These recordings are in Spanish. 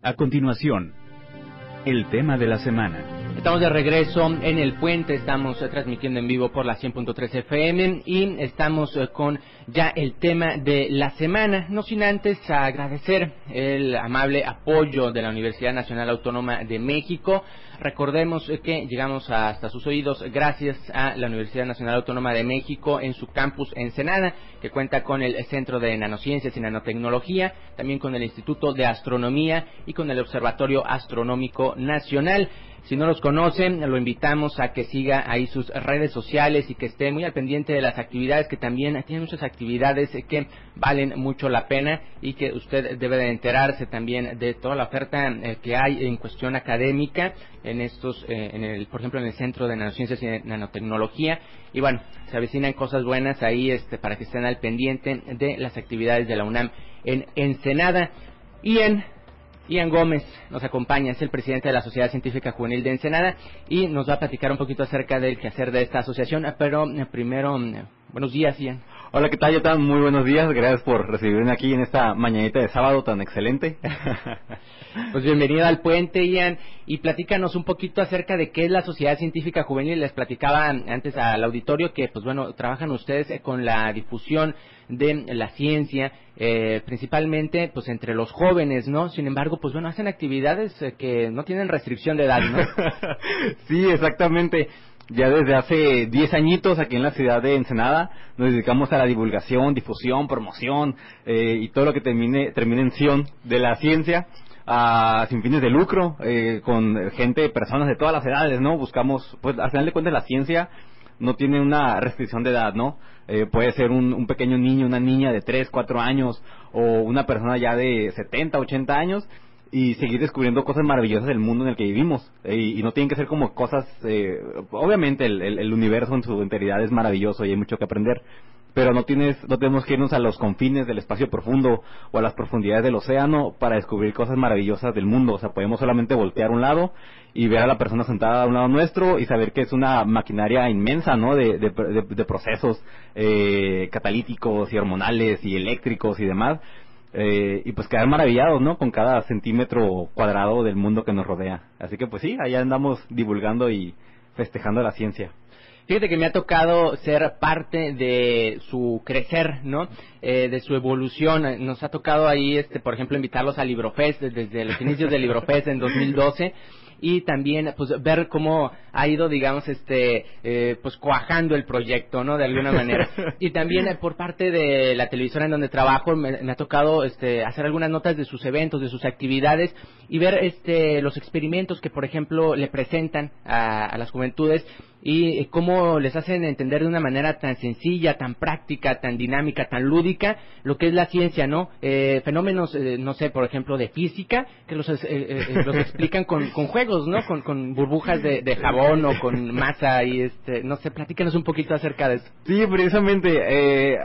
A continuación, el tema de la semana. Estamos de regreso en el puente, estamos eh, transmitiendo en vivo por la 100.3 FM y estamos eh, con ya el tema de la semana, no sin antes agradecer el amable apoyo de la Universidad Nacional Autónoma de México. Recordemos eh, que llegamos hasta sus oídos gracias a la Universidad Nacional Autónoma de México en su campus Ensenada, que cuenta con el Centro de Nanociencias y Nanotecnología, también con el Instituto de Astronomía y con el Observatorio Astronómico Nacional. Si no los lo invitamos a que siga ahí sus redes sociales y que esté muy al pendiente de las actividades, que también tienen muchas actividades que valen mucho la pena y que usted debe de enterarse también de toda la oferta eh, que hay en cuestión académica en estos, eh, en el, por ejemplo, en el Centro de Nanociencias y Nanotecnología. Y bueno, se avecinan cosas buenas ahí este, para que estén al pendiente de las actividades de la UNAM en Ensenada. Y en Ian Gómez nos acompaña, es el presidente de la Sociedad Científica Juvenil de Ensenada y nos va a platicar un poquito acerca del quehacer de esta asociación. Pero eh, primero, eh, buenos días, Ian. Hola, ¿qué tal, Yotan? Muy buenos días. Gracias por recibirme aquí en esta mañanita de sábado tan excelente. Pues bienvenido al puente, Ian, y platícanos un poquito acerca de qué es la Sociedad Científica Juvenil. Les platicaba antes al auditorio que, pues bueno, trabajan ustedes eh, con la difusión de la ciencia, eh, principalmente pues entre los jóvenes, ¿no? Sin embargo, pues bueno, hacen actividades eh, que no tienen restricción de edad, ¿no? sí, exactamente. Ya desde hace 10 añitos aquí en la ciudad de Ensenada nos dedicamos a la divulgación, difusión, promoción y todo lo que termine, termine en ción de la ciencia a, sin fines de lucro, eh, con gente, personas de todas las edades, ¿no? Buscamos, pues al final de cuentas la ciencia no tiene una restricción de edad, ¿no? Eh, puede ser un, un, pequeño niño, una niña de 3, 4 años o una persona ya de 70, 80 años y seguir descubriendo cosas maravillosas del mundo en el que vivimos. Eh, y, no tienen que ser como cosas, eh, obviamente el, universo en su enteridad es maravilloso y hay mucho que aprender, pero no tienes, no tenemos que irnos a los confines del espacio profundo o a las profundidades del océano para descubrir cosas maravillosas del mundo. O sea, podemos solamente voltear a un lado y ver a la persona sentada a un lado nuestro y saber que es una maquinaria inmensa, ¿no? De, de, procesos eh, catalíticos y hormonales y eléctricos y demás. Eh, y pues quedar maravillados, ¿no? Con cada centímetro cuadrado del mundo que nos rodea. Así que pues sí, allá andamos divulgando y festejando la ciencia. Fíjate que me ha tocado ser parte de su crecer, ¿no? Eh, de su evolución. Nos ha tocado ahí, este, por ejemplo, invitarlos a Librofest desde los inicios de Librofest en 2012 y también pues ver cómo ha ido digamos este eh, pues cuajando el proyecto no de alguna manera y también eh, por parte de la televisora en donde trabajo me, ha tocado este hacer algunas notas de sus eventos de sus actividades y ver este los experimentos que por ejemplo le presentan a las juventudes y cómo les hacen entender de una manera tan sencilla, tan práctica, tan dinámica, tan lúdica lo que es la ciencia, ¿no? Eh, fenómenos, eh, no sé, por ejemplo, de física, que los, eh, los explican con, con, juegos, ¿no? Con, con burbujas de, de, jabón o con masa y, este, no sé, platícanos un poquito acerca de eso. Sí, precisamente,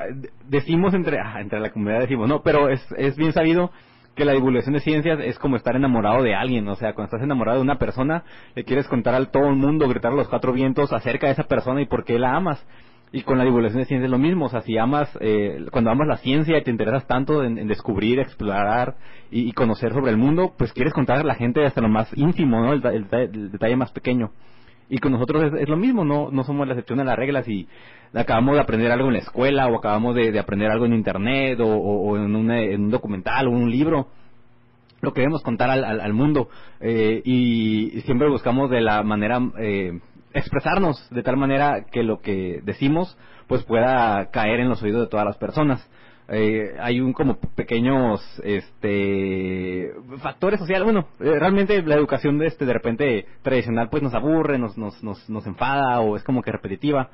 decimos entre, ah, entre la comunidad, decimos, no, pero es, es bien sabido que la divulgación de ciencias es como estar enamorado de alguien, o sea, cuando estás enamorado de una persona, le quieres contar a todo el mundo, gritar a los cuatro vientos acerca de esa persona y por qué la amas. Y con la divulgación de ciencias es lo mismo, o sea, si amas, eh, cuando amas la ciencia y te interesas tanto en, descubrir, explorar y, conocer sobre el mundo, pues quieres contar a la gente hasta lo más íntimo, ¿no? el detalle más pequeño. Y con nosotros es, lo mismo, no, no somos la excepción de las reglas y acabamos de aprender algo en la escuela o acabamos de, aprender algo en internet o, en, un documental o en un libro. Lo queremos contar al, al, mundo eh, y, siempre buscamos de la manera eh, expresarnos de tal manera que lo que decimos pues pueda caer en los oídos de todas las personas. Eh, hay un como pequeños este factores sociales bueno eh, realmente la educación de este de repente tradicional pues nos aburre nos, nos nos nos enfada o es como que repetitiva.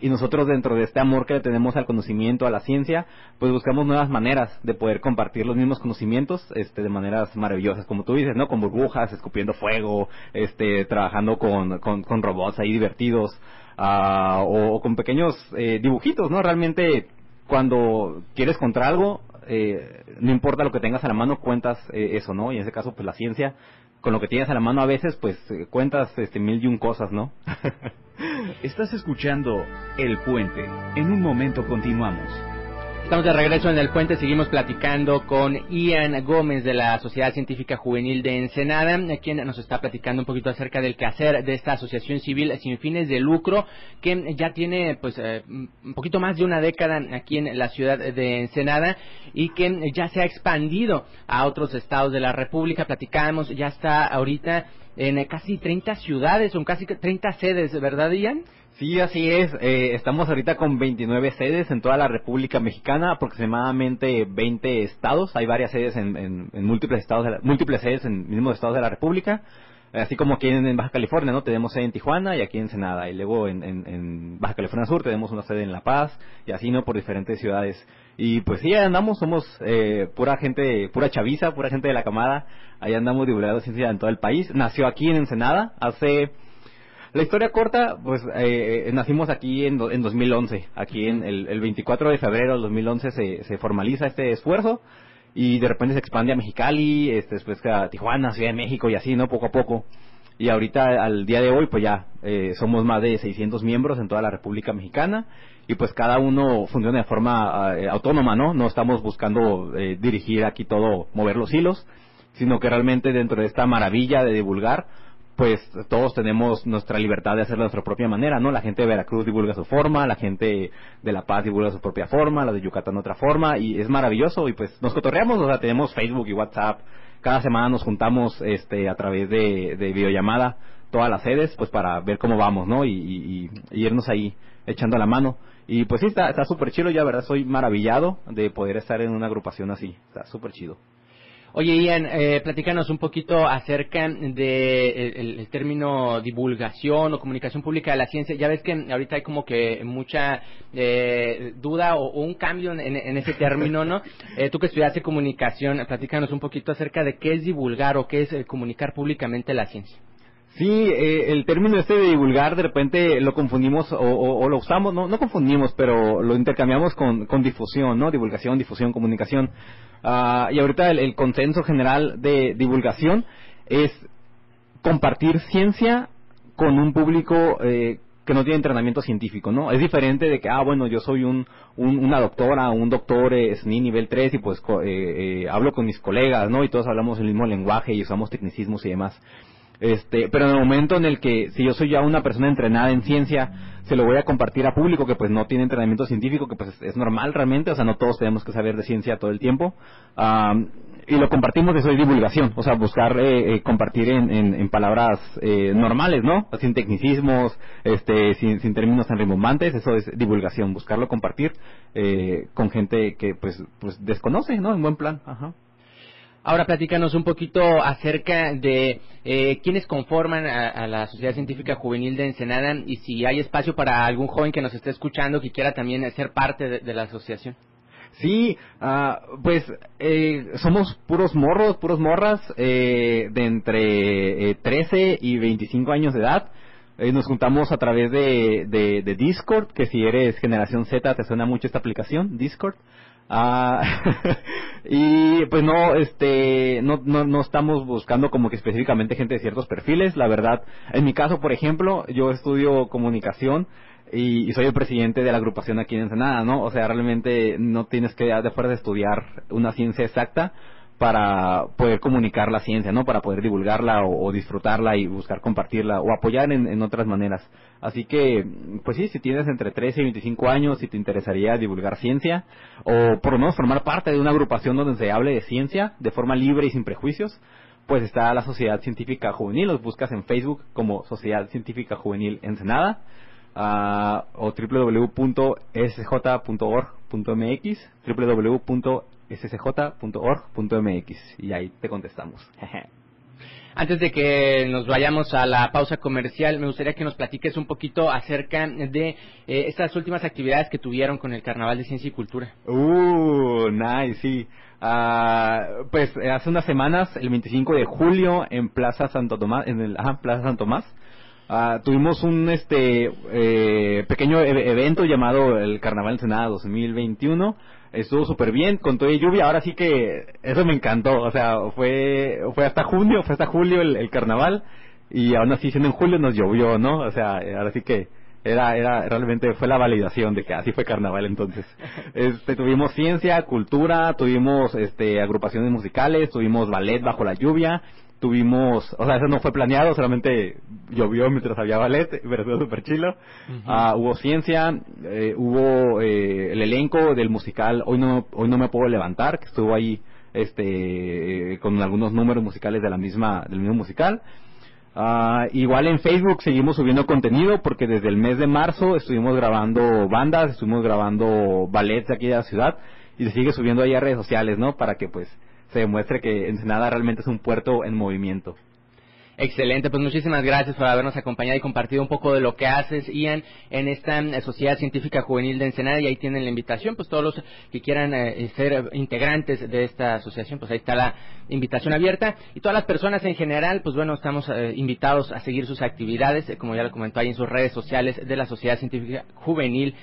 Y nosotros dentro de este amor que le tenemos al conocimiento a la ciencia pues buscamos nuevas maneras de poder compartir los mismos conocimientos este de maneras maravillosas como tú dices no con burbujas escupiendo fuego este trabajando con con, con robots ahí divertidos uh, o, o, con pequeños eh, dibujitos no realmente cuando quieres contar algo, eh, no importa lo que tengas a la mano, cuentas eh, eso, ¿no? Y en ese caso, pues la ciencia, con lo que tienes a la mano a veces, pues eh, cuentas este, mil y un cosas, ¿no? Estás escuchando El Puente. En un momento continuamos. Estamos de regreso en el puente, seguimos platicando con Ian Gómez de la Sociedad Científica Juvenil de Ensenada, quien nos está platicando un poquito acerca del quehacer de esta asociación civil sin fines de lucro, que ya tiene pues eh, un poquito más de una década aquí en la ciudad de Ensenada y que ya se ha expandido a otros estados de la República. Platicamos, ya está ahorita en casi 30 ciudades, son casi 30 sedes, ¿verdad, Ian? Sí, así es. Eh, estamos ahorita con 29 sedes en toda la República Mexicana, aproximadamente 20 estados. Hay varias sedes en, múltiples estados, múltiples sedes en mismos estados de la República. Así como aquí en, Baja California, ¿no? Tenemos sede en Tijuana y aquí en Senada. Y luego en, Baja California Sur tenemos una sede en La Paz y así, ¿no? Por diferentes ciudades. Y pues sí, andamos, somos eh, pura gente, pura chaviza, pura gente de la camada. Ahí andamos divulgando ciencia en todo el país. Nació aquí en Ensenada hace la historia corta, pues eh, nacimos aquí en, en 2011. Aquí en el, 24 de febrero del 2011 se, se formaliza este esfuerzo y de repente se expande a Mexicali, este, después a Tijuana, Ciudad de México y así, ¿no? Poco a poco. Y ahorita, al día de hoy, pues ya eh, somos más de 600 miembros en toda la República Mexicana y pues cada uno funciona de forma eh, autónoma, ¿no? No estamos buscando dirigir aquí todo, mover los hilos, sino que realmente dentro de esta maravilla de divulgar, pues todos tenemos nuestra libertad de hacerlo de nuestra propia manera, ¿no? La gente de Veracruz divulga su forma, la gente de La Paz divulga su propia forma, la de Yucatán otra forma, y es maravilloso, y pues nos cotorreamos, o sea, tenemos Facebook y WhatsApp, cada semana nos juntamos este a través de, videollamada, todas las sedes, pues para ver cómo vamos, ¿no? Y, irnos ahí echando la mano. Y pues sí, está súper chido, ya verdad soy maravillado de poder estar en una agrupación así, está súper chido. Oye, Ian, eh, platícanos un poquito acerca de el, término divulgación o comunicación pública de la ciencia. Ya ves que ahorita hay como que mucha eh, duda o, un cambio en, ese término, ¿no? Eh, tú que estudiaste comunicación, platícanos un poquito acerca de qué es divulgar o qué es eh, comunicar públicamente la ciencia. Sí, eh, el término este de divulgar de repente lo confundimos o, lo usamos, no, no confundimos, pero lo intercambiamos con, con difusión, ¿no? Divulgación, difusión, comunicación. Ah, y ahorita el, consenso general de divulgación es compartir ciencia con un público eh, que no tiene entrenamiento científico, ¿no? Es diferente de que, ah, bueno, yo soy un, una doctora, un doctor eh, SNI nivel 3 y pues eh, hablo con mis colegas, ¿no? Y todos hablamos el mismo lenguaje y usamos tecnicismos y demás. Este, pero en el momento en el que, si yo soy ya una persona entrenada en ciencia, se lo voy a compartir a público que pues no tiene entrenamiento científico, que pues es normal realmente, o sea, no todos tenemos que saber de ciencia todo el tiempo. y lo compartimos, eso es divulgación, o sea, buscar eh, eh, compartir en, palabras eh, normales, ¿no? Sin tecnicismos, este, sin, términos tan rimbombantes, eso es divulgación, buscarlo compartir con gente que pues, pues desconoce, ¿no? En buen plan, ajá. Ahora platícanos un poquito acerca de eh, quiénes conforman a, la Sociedad Científica Juvenil de Ensenada y si hay espacio para algún joven que nos esté escuchando que quiera también ser parte de, la asociación. Sí, ah, pues eh, somos puros morros, puros morras eh, de entre 13 y 25 años de edad. nos juntamos a través de, de, Discord, que si eres generación Z te suena mucho esta aplicación, Discord. Ah, y pues no, este, no, no, no estamos buscando como que específicamente gente de ciertos perfiles. La verdad, en mi caso, por ejemplo, yo estudio comunicación y, soy el presidente de la agrupación aquí en Ensenada, ¿no? O sea, realmente no tienes que de fuerza estudiar una ciencia exacta para poder comunicar la ciencia, ¿no? Para poder divulgarla o, disfrutarla y buscar compartirla o apoyar en, otras maneras. Así que, pues sí, si tienes entre 13 y 25 años y te interesaría divulgar ciencia o por lo menos formar parte de una agrupación donde se hable de ciencia de forma libre y sin prejuicios, pues está la Sociedad Científica Juvenil, los buscas en Facebook como Sociedad Científica Juvenil Ensenada uh, o www.sj.org.mx, www scj.org.mx y ahí te contestamos. Antes de que nos vayamos a la pausa comercial, me gustaría que nos platiques un poquito acerca de eh, estas últimas actividades que tuvieron con el Carnaval de Ciencia y Cultura. Uh, nice, sí. Ah, pues eh, hace unas semanas, el 25 de julio, en Plaza Santo Tomás, en el, Plaza San Tomás, ah, tuvimos un este eh, pequeño e-, evento llamado el Carnaval Ensenada 2021 estuvo súper bien con toda lluvia. Ahora sí que eso me encantó. O sea, fue fue hasta junio, fue hasta julio el, carnaval y aún así siendo en julio nos llovió, ¿no? O sea, ahora sí que era, era, realmente fue la validación de que así fue carnaval entonces. Este, tuvimos ciencia, cultura, tuvimos, este, agrupaciones musicales, tuvimos ballet bajo la lluvia, tuvimos, o sea, eso no fue planeado, solamente llovió mientras había ballet, pero estuvo súper chilo. Ah, hubo ciencia, eh, hubo eh, el elenco del musical Hoy no, hoy no me puedo levantar, que estuvo ahí este con algunos números musicales de la misma del mismo musical Ah, igual en Facebook seguimos subiendo contenido porque desde el mes de marzo estuvimos grabando bandas, estuvimos grabando ballets de aquí de la ciudad y se sigue subiendo ahí a redes sociales, ¿no? Para que pues se demuestre que Ensenada realmente es un puerto en movimiento. Excelente, pues muchísimas gracias por habernos acompañado y compartido un poco de lo que haces, Ian, en esta eh, Sociedad Científica Juvenil de Ensenada y ahí tienen la invitación, pues todos los que quieran eh, ser integrantes de esta asociación, pues ahí está la invitación abierta y todas las personas en general, pues bueno, estamos eh, invitados a seguir sus actividades, como ya lo comentó ahí en sus redes sociales de la Sociedad Científica Juvenil